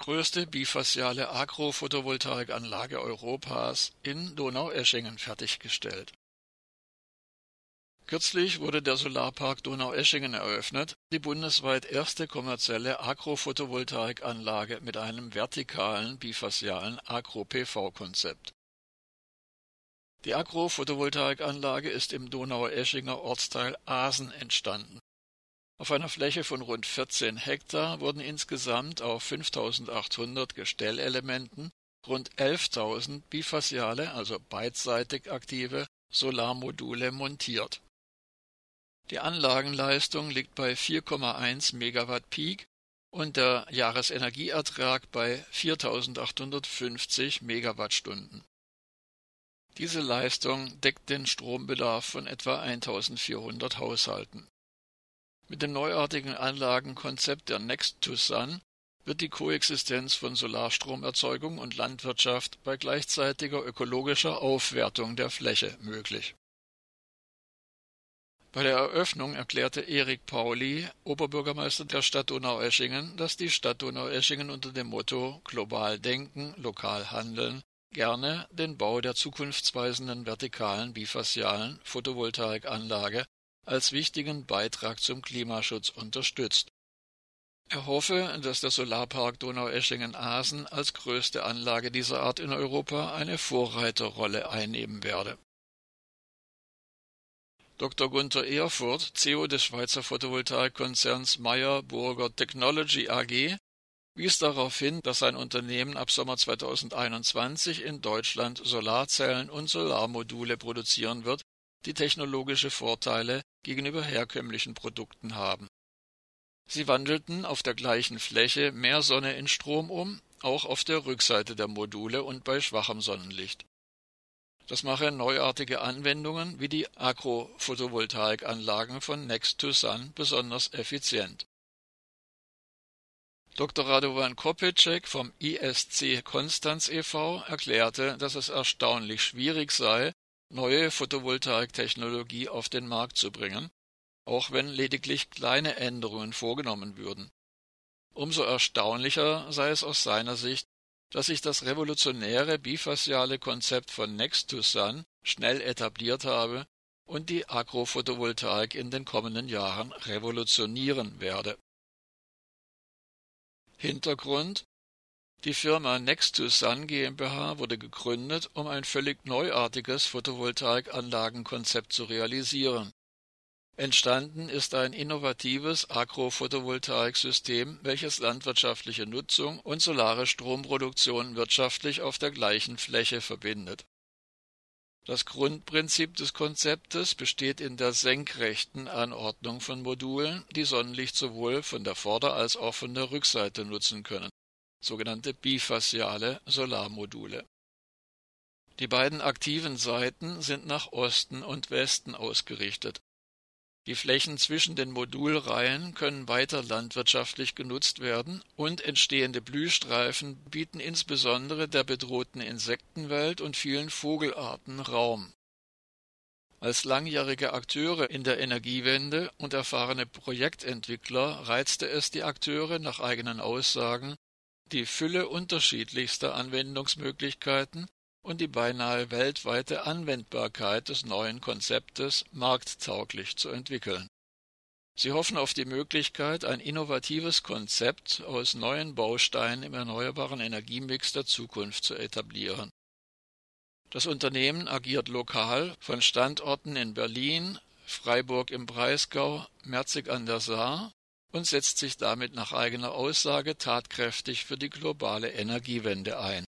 größte bifasziale Agro-Photovoltaikanlage Europas in Donaueschingen fertiggestellt. Kürzlich wurde der Solarpark Donaueschingen eröffnet, die bundesweit erste kommerzielle Agro-Photovoltaikanlage mit einem vertikalen bifaszialen Agro-PV-Konzept. Die Agro-Photovoltaikanlage ist im Donaueschinger Ortsteil Asen entstanden. Auf einer Fläche von rund 14 Hektar wurden insgesamt auf 5800 Gestellelementen rund 11.000 bifasziale, also beidseitig aktive Solarmodule montiert. Die Anlagenleistung liegt bei 4,1 Megawatt Peak und der Jahresenergieertrag bei 4850 Megawattstunden. Diese Leistung deckt den Strombedarf von etwa 1400 Haushalten. Mit dem neuartigen Anlagenkonzept der Next to Sun wird die Koexistenz von Solarstromerzeugung und Landwirtschaft bei gleichzeitiger ökologischer Aufwertung der Fläche möglich. Bei der Eröffnung erklärte Erik Pauli, Oberbürgermeister der Stadt Donaueschingen, dass die Stadt Donaueschingen unter dem Motto Global denken, lokal handeln gerne den Bau der zukunftsweisenden vertikalen bifaszialen Photovoltaikanlage als wichtigen Beitrag zum Klimaschutz unterstützt. Er hoffe, dass der Solarpark Donaueschingen-Asen als größte Anlage dieser Art in Europa eine Vorreiterrolle einnehmen werde. Dr. Gunther Erfurt, CEO des Schweizer Photovoltaikkonzerns Meyer Burger Technology AG, wies darauf hin, dass sein Unternehmen ab Sommer 2021 in Deutschland Solarzellen und Solarmodule produzieren wird, die technologische Vorteile gegenüber herkömmlichen Produkten haben. Sie wandelten auf der gleichen Fläche mehr Sonne in Strom um, auch auf der Rückseite der Module und bei schwachem Sonnenlicht. Das mache neuartige Anwendungen wie die Agro-Photovoltaikanlagen von Next to Sun besonders effizient. Dr. Radovan Kopitschek vom ISC Konstanz e.V. erklärte, dass es erstaunlich schwierig sei, neue Photovoltaiktechnologie auf den Markt zu bringen, auch wenn lediglich kleine Änderungen vorgenommen würden. Umso erstaunlicher sei es aus seiner Sicht, dass sich das revolutionäre bifasziale Konzept von Next to Sun schnell etabliert habe und die Agrophotovoltaik in den kommenden Jahren revolutionieren werde. Hintergrund die Firma Next to Sun GmbH wurde gegründet, um ein völlig neuartiges Photovoltaikanlagenkonzept zu realisieren. Entstanden ist ein innovatives Agro-Photovoltaiksystem, welches landwirtschaftliche Nutzung und solare Stromproduktion wirtschaftlich auf der gleichen Fläche verbindet. Das Grundprinzip des Konzeptes besteht in der senkrechten Anordnung von Modulen, die Sonnenlicht sowohl von der Vorder- als auch von der Rückseite nutzen können sogenannte bifasziale Solarmodule. Die beiden aktiven Seiten sind nach Osten und Westen ausgerichtet. Die Flächen zwischen den Modulreihen können weiter landwirtschaftlich genutzt werden und entstehende Blühstreifen bieten insbesondere der bedrohten Insektenwelt und vielen Vogelarten Raum. Als langjährige Akteure in der Energiewende und erfahrene Projektentwickler reizte es die Akteure nach eigenen Aussagen, die Fülle unterschiedlichster Anwendungsmöglichkeiten und die beinahe weltweite Anwendbarkeit des neuen Konzeptes markttauglich zu entwickeln. Sie hoffen auf die Möglichkeit, ein innovatives Konzept aus neuen Bausteinen im erneuerbaren Energiemix der Zukunft zu etablieren. Das Unternehmen agiert lokal von Standorten in Berlin, Freiburg im Breisgau, Merzig an der Saar und setzt sich damit nach eigener Aussage tatkräftig für die globale Energiewende ein